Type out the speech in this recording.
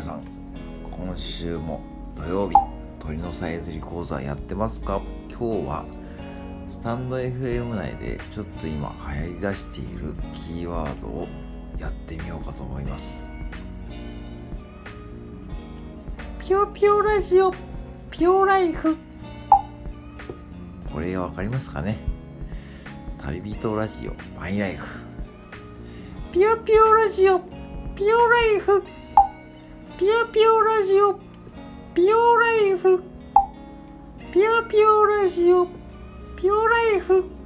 さん、今週も土曜日鳥のさえずり講座やってますか？今日はスタンド FM 内でちょっと今流行り出しているキーワードをやってみようかと思います。ピョピョラジオピョライフ。これわかりますかね？旅人ラジオマイライフ。ピョピョラジオピョライフ。ピオラジオピオライフピョピオラジオピオライフ。